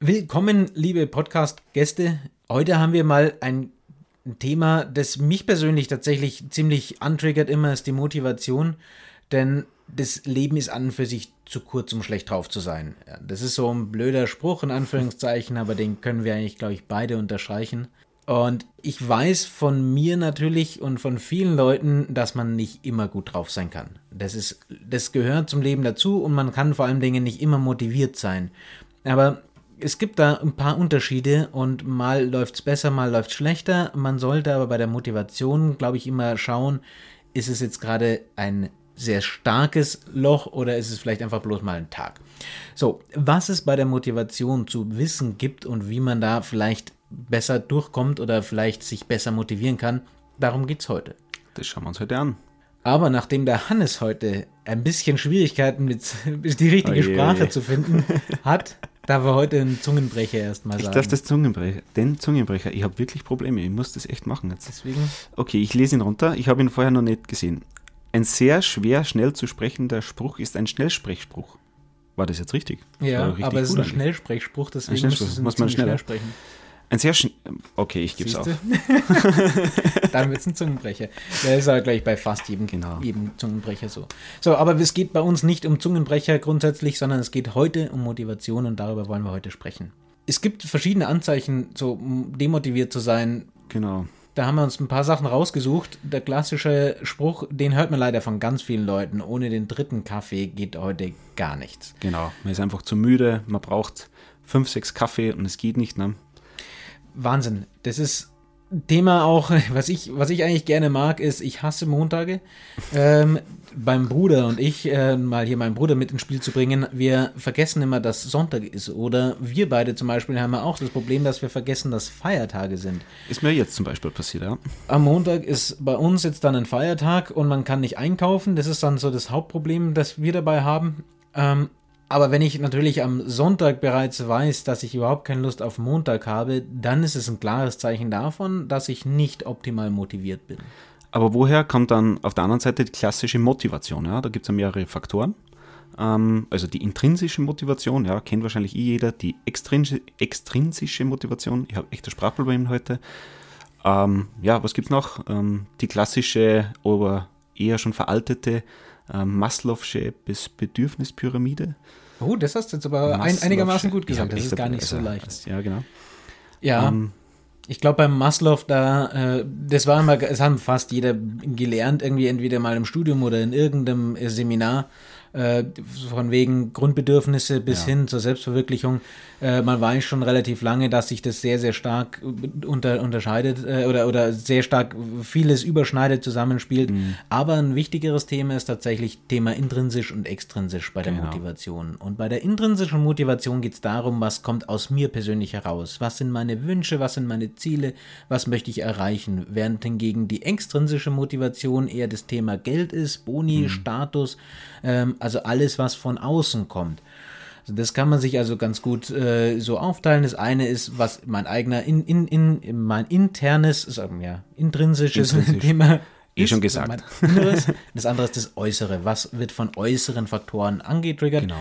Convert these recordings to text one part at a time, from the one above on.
Willkommen, liebe Podcast-Gäste. Heute haben wir mal ein Thema, das mich persönlich tatsächlich ziemlich antriggert, immer ist die Motivation. Denn das Leben ist an und für sich zu kurz, um schlecht drauf zu sein. Das ist so ein blöder Spruch, in Anführungszeichen, aber den können wir eigentlich, glaube ich, beide unterstreichen. Und ich weiß von mir natürlich und von vielen Leuten, dass man nicht immer gut drauf sein kann. Das ist, das gehört zum Leben dazu und man kann vor allen Dingen nicht immer motiviert sein. Aber es gibt da ein paar Unterschiede und mal läuft es besser, mal läuft es schlechter. Man sollte aber bei der Motivation, glaube ich, immer schauen, ist es jetzt gerade ein sehr starkes Loch oder ist es vielleicht einfach bloß mal ein Tag? So, was es bei der Motivation zu wissen gibt und wie man da vielleicht besser durchkommt oder vielleicht sich besser motivieren kann, darum geht es heute. Das schauen wir uns heute an. Aber nachdem der Hannes heute ein bisschen Schwierigkeiten mit die richtige oje, Sprache oje. zu finden hat, darf er heute einen Zungenbrecher erstmal sagen. Ich darf das Zungenbrecher, den Zungenbrecher. Ich habe wirklich Probleme. Ich muss das echt machen jetzt. Deswegen. Okay, ich lese ihn runter. Ich habe ihn vorher noch nicht gesehen. Ein sehr schwer, schnell zu sprechender Spruch ist ein Schnellsprechspruch. War das jetzt richtig? Ja, aber es ist ein Schnellsprechspruch, deswegen ein Schnellsprech, muss man schneller sprechen. Ein sehr schn Okay, ich gebe es auf. Dann wird es ein Zungenbrecher. Das ist aber gleich bei fast jedem, genau. jedem Zungenbrecher so. So, aber es geht bei uns nicht um Zungenbrecher grundsätzlich, sondern es geht heute um Motivation und darüber wollen wir heute sprechen. Es gibt verschiedene Anzeichen, so demotiviert zu sein. Genau. Da haben wir uns ein paar Sachen rausgesucht. Der klassische Spruch, den hört man leider von ganz vielen Leuten. Ohne den dritten Kaffee geht heute gar nichts. Genau, man ist einfach zu müde, man braucht fünf, sechs Kaffee und es geht nicht. Ne? Wahnsinn. Das ist Thema auch, was ich, was ich eigentlich gerne mag, ist, ich hasse Montage. Ähm, beim Bruder und ich, äh, mal hier meinen Bruder mit ins Spiel zu bringen, wir vergessen immer, dass Sonntag ist. Oder wir beide zum Beispiel haben auch das Problem, dass wir vergessen, dass Feiertage sind. Ist mir jetzt zum Beispiel passiert, ja. Am Montag ist bei uns jetzt dann ein Feiertag und man kann nicht einkaufen. Das ist dann so das Hauptproblem, das wir dabei haben. Ähm, aber wenn ich natürlich am Sonntag bereits weiß, dass ich überhaupt keine Lust auf Montag habe, dann ist es ein klares Zeichen davon, dass ich nicht optimal motiviert bin. Aber woher kommt dann auf der anderen Seite die klassische Motivation? Ja? Da gibt es ja mehrere Faktoren. Ähm, also die intrinsische Motivation, ja, kennt wahrscheinlich eh jeder. Die extrinsische, extrinsische Motivation, ich habe echte Sprachprobleme heute. Ähm, ja, was gibt es noch? Ähm, die klassische, aber eher schon veraltete ähm, Maslow'sche Bedürfnispyramide. Oh, das hast du jetzt aber ein, einigermaßen gut gesagt. Das ist gar nicht so leicht. Ja, genau. Ja. Ähm, ich glaube, beim Maslow, da, äh, das war immer, es haben fast jeder gelernt, irgendwie entweder mal im Studium oder in irgendeinem Seminar, äh, von wegen Grundbedürfnisse bis ja. hin zur Selbstverwirklichung. Äh, man weiß schon relativ lange, dass sich das sehr, sehr stark unter, unterscheidet äh, oder, oder sehr stark vieles überschneidet, zusammenspielt. Mhm. Aber ein wichtigeres Thema ist tatsächlich Thema intrinsisch und extrinsisch bei der genau. Motivation. Und bei der intrinsischen Motivation geht es darum, was kommt aus mir persönlich heraus. Was sind meine Wünsche, was sind meine Ziele, was möchte ich erreichen. Während hingegen die extrinsische Motivation eher das Thema Geld ist, Boni, mhm. Status, ähm, also alles, was von außen kommt. Also das kann man sich also ganz gut äh, so aufteilen. Das eine ist, was mein eigener, in, in, in, mein internes, sagen ja, intrinsisches Intrinsisch. Thema Eh schon gesagt. Das andere ist das Äußere. Was wird von äußeren Faktoren angetriggert? Genau.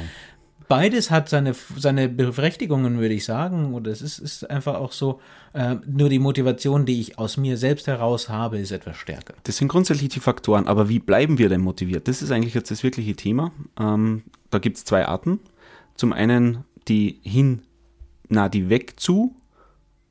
Beides hat seine, seine Berechtigungen, würde ich sagen. Oder es ist, ist einfach auch so, äh, nur die Motivation, die ich aus mir selbst heraus habe, ist etwas stärker. Das sind grundsätzlich die Faktoren. Aber wie bleiben wir denn motiviert? Das ist eigentlich jetzt das wirkliche Thema. Ähm, da gibt es zwei Arten. Zum einen die hin, na, die weg zu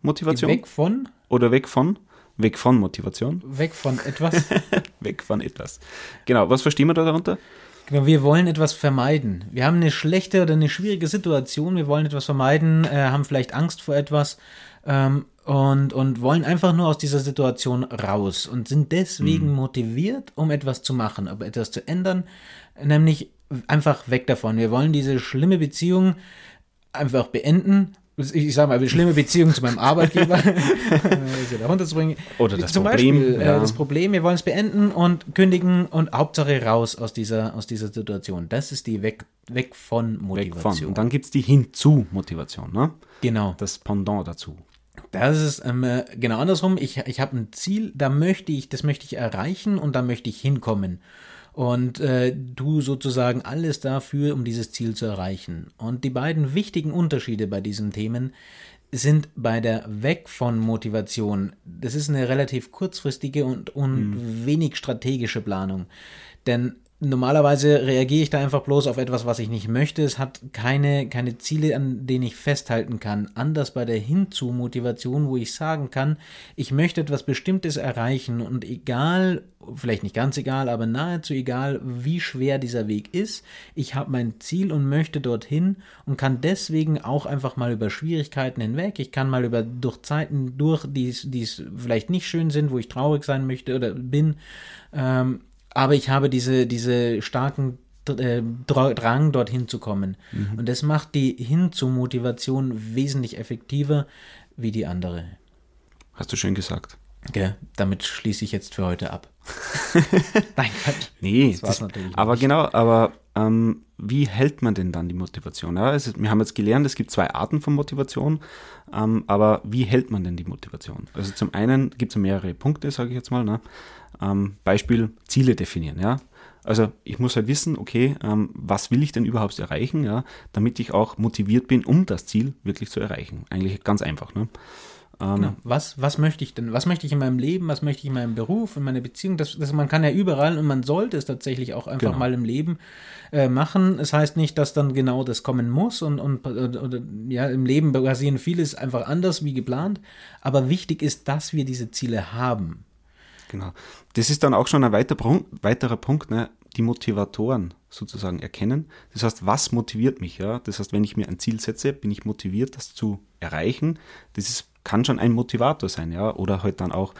Motivation. Die weg von? Oder weg von? Weg von Motivation. Weg von etwas. weg von etwas. Genau, was verstehen wir da darunter? Genau, wir wollen etwas vermeiden. Wir haben eine schlechte oder eine schwierige Situation, wir wollen etwas vermeiden, äh, haben vielleicht Angst vor etwas ähm, und, und wollen einfach nur aus dieser Situation raus und sind deswegen mhm. motiviert, um etwas zu machen, um etwas zu ändern, nämlich einfach weg davon. Wir wollen diese schlimme Beziehung einfach beenden. Ich sage mal, eine schlimme Beziehung zu meinem Arbeitgeber runterzubringen. Oder das Zum Problem. Beispiel, äh, ja. das Problem, wir wollen es beenden und kündigen und Hauptsache raus aus dieser, aus dieser Situation. Das ist die Weg, weg von Motivation. Weg von. Und dann gibt es die Hinzu-Motivation, ne? Genau. Das Pendant dazu. Das ist ähm, äh, genau andersrum. Ich, ich habe ein Ziel, da möchte ich, das möchte ich erreichen und da möchte ich hinkommen. Und äh, du sozusagen alles dafür, um dieses Ziel zu erreichen. Und die beiden wichtigen Unterschiede bei diesen Themen sind bei der Weg von Motivation. Das ist eine relativ kurzfristige und, und mhm. wenig strategische Planung. Denn Normalerweise reagiere ich da einfach bloß auf etwas, was ich nicht möchte. Es hat keine, keine Ziele, an denen ich festhalten kann. Anders bei der Hinzu-Motivation, wo ich sagen kann, ich möchte etwas Bestimmtes erreichen und egal, vielleicht nicht ganz egal, aber nahezu egal, wie schwer dieser Weg ist, ich habe mein Ziel und möchte dorthin und kann deswegen auch einfach mal über Schwierigkeiten hinweg. Ich kann mal über durch Zeiten durch, die es vielleicht nicht schön sind, wo ich traurig sein möchte oder bin. Ähm, aber ich habe diese, diese starken äh, Drang, dorthin zu kommen. Mhm. Und das macht die Hinzu-Motivation wesentlich effektiver wie die andere. Hast du schön gesagt. Ja, damit schließe ich jetzt für heute ab. Nein, Gott. Nee, das das, natürlich aber nicht. genau, aber ähm, wie hält man denn dann die Motivation? Ja, also wir haben jetzt gelernt, es gibt zwei Arten von Motivation, ähm, aber wie hält man denn die Motivation? Also zum einen gibt es mehrere Punkte, sage ich jetzt mal. Ne? Ähm, Beispiel Ziele definieren, ja. Also ich muss halt wissen, okay, ähm, was will ich denn überhaupt erreichen, ja, damit ich auch motiviert bin, um das Ziel wirklich zu erreichen. Eigentlich ganz einfach, ne? Ähm, genau. was, was möchte ich denn? Was möchte ich in meinem Leben? Was möchte ich in meinem Beruf, in meiner Beziehung? Das, das, man kann ja überall und man sollte es tatsächlich auch einfach genau. mal im Leben äh, machen. Es das heißt nicht, dass dann genau das kommen muss und, und oder, ja, im Leben passieren vieles einfach anders wie geplant. Aber wichtig ist, dass wir diese Ziele haben. Genau. Das ist dann auch schon ein weiter, weiterer Punkt, ne? die Motivatoren sozusagen erkennen. Das heißt, was motiviert mich? Ja? Das heißt, wenn ich mir ein Ziel setze, bin ich motiviert, das zu erreichen. Das ist, kann schon ein Motivator sein, ja, oder halt dann auch,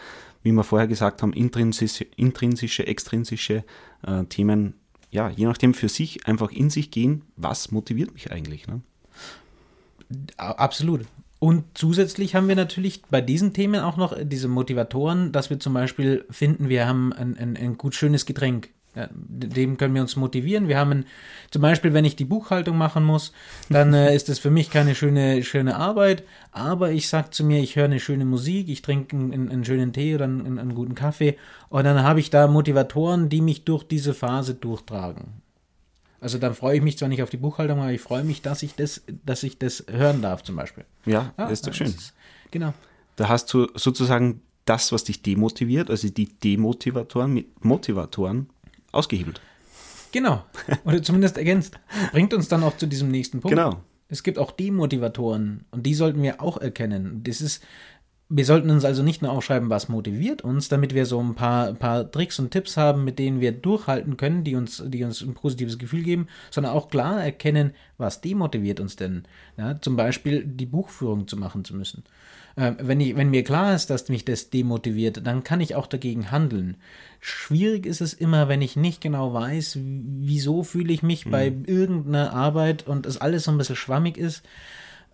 wie wir vorher gesagt haben, intrinsische, intrinsische extrinsische äh, Themen, ja, je nachdem für sich einfach in sich gehen, was motiviert mich eigentlich. Ne? Absolut. Und zusätzlich haben wir natürlich bei diesen Themen auch noch diese Motivatoren, dass wir zum Beispiel finden, wir haben ein, ein, ein gut schönes Getränk. Ja, dem können wir uns motivieren. Wir haben ein, zum Beispiel, wenn ich die Buchhaltung machen muss, dann äh, ist das für mich keine schöne, schöne Arbeit. Aber ich sage zu mir, ich höre eine schöne Musik, ich trinke einen, einen, schönen Tee oder einen, einen guten Kaffee und dann habe ich da Motivatoren, die mich durch diese Phase durchtragen. Also dann freue ich mich zwar nicht auf die Buchhaltung, aber ich freue mich, dass ich das, dass ich das hören darf, zum Beispiel. Ja, ah, ist doch schön. Ist, genau. Da hast du sozusagen das, was dich demotiviert, also die Demotivatoren mit Motivatoren ausgehebelt. Genau. Oder zumindest ergänzt. Bringt uns dann auch zu diesem nächsten Punkt. Genau. Es gibt auch Demotivatoren und die sollten wir auch erkennen. Das ist wir sollten uns also nicht nur aufschreiben, was motiviert uns, damit wir so ein paar, paar Tricks und Tipps haben, mit denen wir durchhalten können, die uns, die uns ein positives Gefühl geben, sondern auch klar erkennen, was demotiviert uns denn. Ja, zum Beispiel die Buchführung zu machen zu müssen. Äh, wenn, ich, wenn mir klar ist, dass mich das demotiviert, dann kann ich auch dagegen handeln. Schwierig ist es immer, wenn ich nicht genau weiß, wieso fühle ich mich mhm. bei irgendeiner Arbeit und es alles so ein bisschen schwammig ist.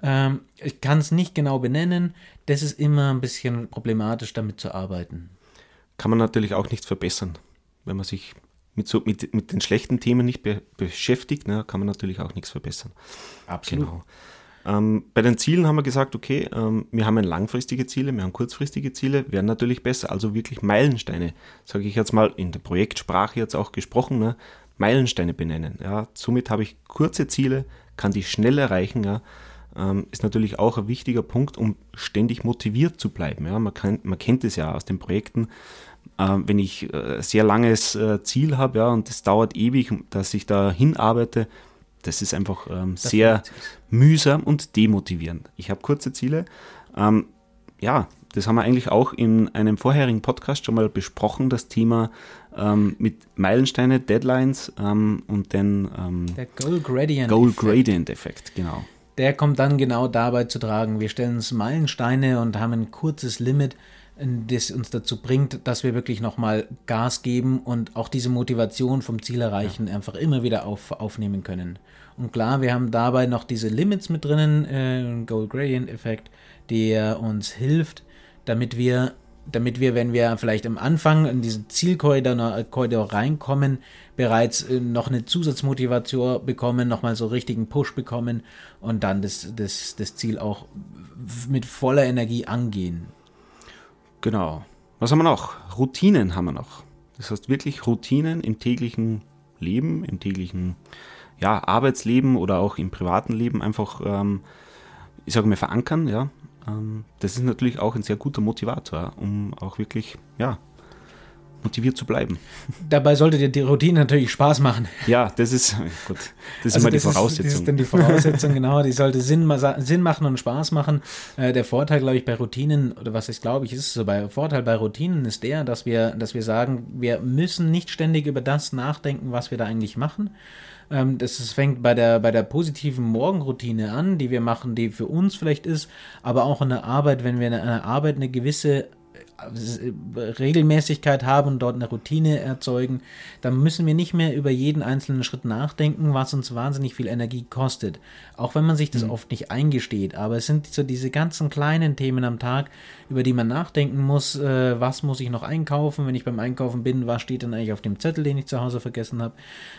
Ähm, ich kann es nicht genau benennen. Das ist immer ein bisschen problematisch, damit zu arbeiten. Kann man natürlich auch nicht verbessern. Wenn man sich mit, so, mit, mit den schlechten Themen nicht be beschäftigt, ne, kann man natürlich auch nichts verbessern. Absolut. Genau. Ähm, bei den Zielen haben wir gesagt, okay, ähm, wir haben langfristige Ziele, wir haben kurzfristige Ziele, werden natürlich besser. Also wirklich Meilensteine, sage ich jetzt mal in der Projektsprache jetzt auch gesprochen, ne, Meilensteine benennen. Ja. Somit habe ich kurze Ziele, kann die schnell erreichen. Ja ähm, ist natürlich auch ein wichtiger Punkt, um ständig motiviert zu bleiben. Ja, man, kann, man kennt es ja aus den Projekten. Äh, wenn ich äh, sehr langes äh, Ziel habe ja, und es dauert ewig, dass ich da hinarbeite, das ist einfach ähm, sehr mühsam und demotivierend. Ich habe kurze Ziele. Ähm, ja, das haben wir eigentlich auch in einem vorherigen Podcast schon mal besprochen, das Thema ähm, mit Meilensteine, Deadlines ähm, und den ähm, Der Goal Gradient, Goal Gradient Effekt, genau der kommt dann genau dabei zu tragen. Wir stellen uns Meilensteine und haben ein kurzes Limit, das uns dazu bringt, dass wir wirklich nochmal Gas geben und auch diese Motivation vom Ziel erreichen ja. einfach immer wieder auf, aufnehmen können. Und klar, wir haben dabei noch diese Limits mit drinnen, äh, Gold Gradient Effekt, der uns hilft, damit wir damit wir, wenn wir vielleicht am Anfang in diesen Zielkorridor Korridor reinkommen, bereits äh, noch eine Zusatzmotivation bekommen, nochmal so richtigen Push bekommen und dann das, das, das Ziel auch mit voller Energie angehen. Genau. Was haben wir noch? Routinen haben wir noch. Das heißt wirklich Routinen im täglichen Leben, im täglichen ja, Arbeitsleben oder auch im privaten Leben einfach, ähm, ich sage mal, verankern. Ja. Ähm, das ist natürlich auch ein sehr guter Motivator, um auch wirklich ja, motiviert zu bleiben. Dabei sollte dir die Routine natürlich Spaß machen. Ja, das ist gut. Das ist also immer das die Voraussetzung. Ist, das ist dann die Voraussetzung, genau. Die sollte Sinn, Sinn machen und Spaß machen. Äh, der Vorteil, glaube ich, bei Routinen, oder was ist, glaube ich, ist so, bei Vorteil bei Routinen ist der, dass wir, dass wir sagen, wir müssen nicht ständig über das nachdenken, was wir da eigentlich machen. Ähm, das, das fängt bei der, bei der positiven Morgenroutine an, die wir machen, die für uns vielleicht ist, aber auch in der Arbeit, wenn wir in einer Arbeit eine gewisse Regelmäßigkeit haben und dort eine Routine erzeugen, dann müssen wir nicht mehr über jeden einzelnen Schritt nachdenken, was uns wahnsinnig viel Energie kostet. Auch wenn man sich das mhm. oft nicht eingesteht. Aber es sind so diese ganzen kleinen Themen am Tag, über die man nachdenken muss. Äh, was muss ich noch einkaufen? Wenn ich beim Einkaufen bin, was steht denn eigentlich auf dem Zettel, den ich zu Hause vergessen habe?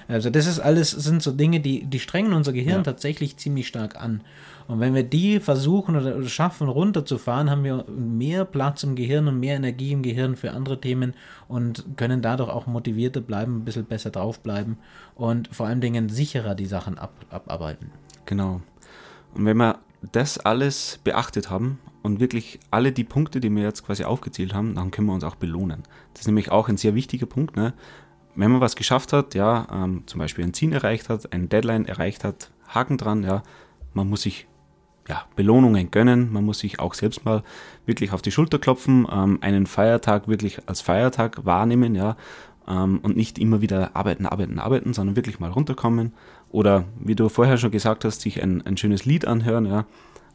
Also das ist alles, sind so Dinge, die, die strengen unser Gehirn ja. tatsächlich ziemlich stark an. Und wenn wir die versuchen oder schaffen runterzufahren, haben wir mehr Platz im Gehirn und mehr Energie im Gehirn für andere Themen und können dadurch auch motivierter bleiben, ein bisschen besser draufbleiben und vor allen Dingen sicherer die Sachen ab, abarbeiten. Genau. Und wenn wir das alles beachtet haben und wirklich alle die Punkte, die wir jetzt quasi aufgezählt haben, dann können wir uns auch belohnen. Das ist nämlich auch ein sehr wichtiger Punkt. Ne? Wenn man was geschafft hat, ja, ähm, zum Beispiel ein Ziel erreicht hat, ein Deadline erreicht hat, Haken dran, ja, man muss sich ja, Belohnungen gönnen. Man muss sich auch selbst mal wirklich auf die Schulter klopfen, ähm, einen Feiertag wirklich als Feiertag wahrnehmen, ja, ähm, und nicht immer wieder arbeiten, arbeiten, arbeiten, sondern wirklich mal runterkommen. Oder wie du vorher schon gesagt hast, sich ein, ein schönes Lied anhören, ja,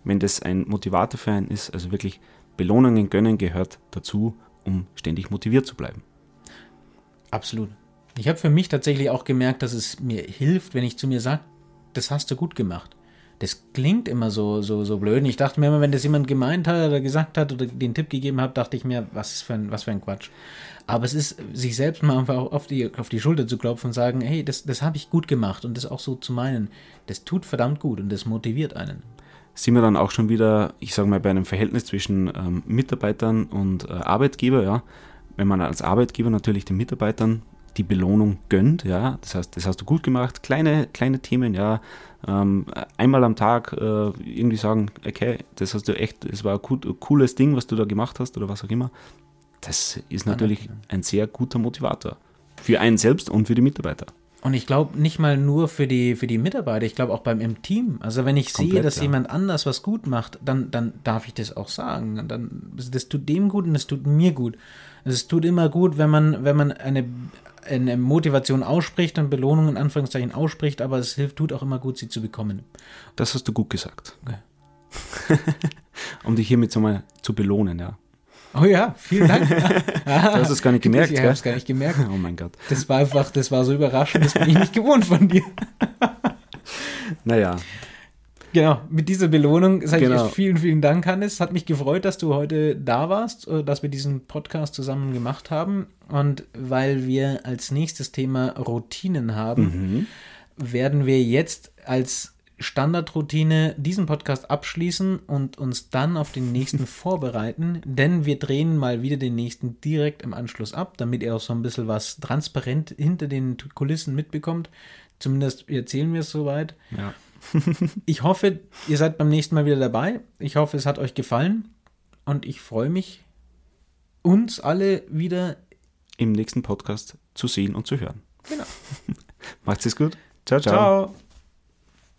wenn das ein Motivator für einen ist. Also wirklich Belohnungen gönnen gehört dazu, um ständig motiviert zu bleiben. Absolut. Ich habe für mich tatsächlich auch gemerkt, dass es mir hilft, wenn ich zu mir sage, das hast du gut gemacht das klingt immer so, so, so blöd. Und ich dachte mir immer, wenn das jemand gemeint hat oder gesagt hat oder den Tipp gegeben hat, dachte ich mir, was für ein, was für ein Quatsch. Aber es ist, sich selbst mal einfach auf die, auf die Schulter zu klopfen und sagen, hey, das, das habe ich gut gemacht und das auch so zu meinen, das tut verdammt gut und das motiviert einen. Sind wir dann auch schon wieder, ich sage mal, bei einem Verhältnis zwischen ähm, Mitarbeitern und äh, Arbeitgeber, ja. Wenn man als Arbeitgeber natürlich den Mitarbeitern die Belohnung gönnt, ja, das heißt, das hast du gut gemacht, kleine, kleine Themen, ja, ähm, einmal am Tag äh, irgendwie sagen, okay, das hast du echt, das war ein, gut, cooles Ding, was du da gemacht hast oder was auch immer, das ist natürlich ein sehr guter Motivator für einen selbst und für die Mitarbeiter. Und ich glaube nicht mal nur für die, für die Mitarbeiter, ich glaube auch beim im Team. Also wenn ich Komplett, sehe, dass ja. jemand anders was gut macht, dann, dann darf ich das auch sagen. Dann, das tut dem gut und das tut mir gut. Es tut immer gut, wenn man, wenn man eine, eine Motivation ausspricht und Belohnung in Anführungszeichen ausspricht, aber es hilft, tut auch immer gut, sie zu bekommen. Das hast du gut gesagt. Okay. um dich hiermit so mal zu belohnen, ja. Oh ja, vielen Dank. du hast es gar nicht gemerkt, Ich habe es gar nicht gemerkt. Oh mein Gott. Das war einfach, das war so überraschend, das bin ich nicht gewohnt von dir. naja, Genau, mit dieser Belohnung sage genau. ich vielen, vielen Dank, Hannes. Hat mich gefreut, dass du heute da warst, äh, dass wir diesen Podcast zusammen gemacht haben. Und weil wir als nächstes Thema Routinen haben, mhm. werden wir jetzt als Standardroutine diesen Podcast abschließen und uns dann auf den nächsten vorbereiten, denn wir drehen mal wieder den nächsten direkt im Anschluss ab, damit ihr auch so ein bisschen was transparent hinter den Kulissen mitbekommt. Zumindest erzählen wir es soweit. Ja ich hoffe, ihr seid beim nächsten Mal wieder dabei. Ich hoffe, es hat euch gefallen. Und ich freue mich, uns alle wieder im nächsten Podcast zu sehen und zu hören. Genau. Macht's es gut. Ciao, ciao. Ciao.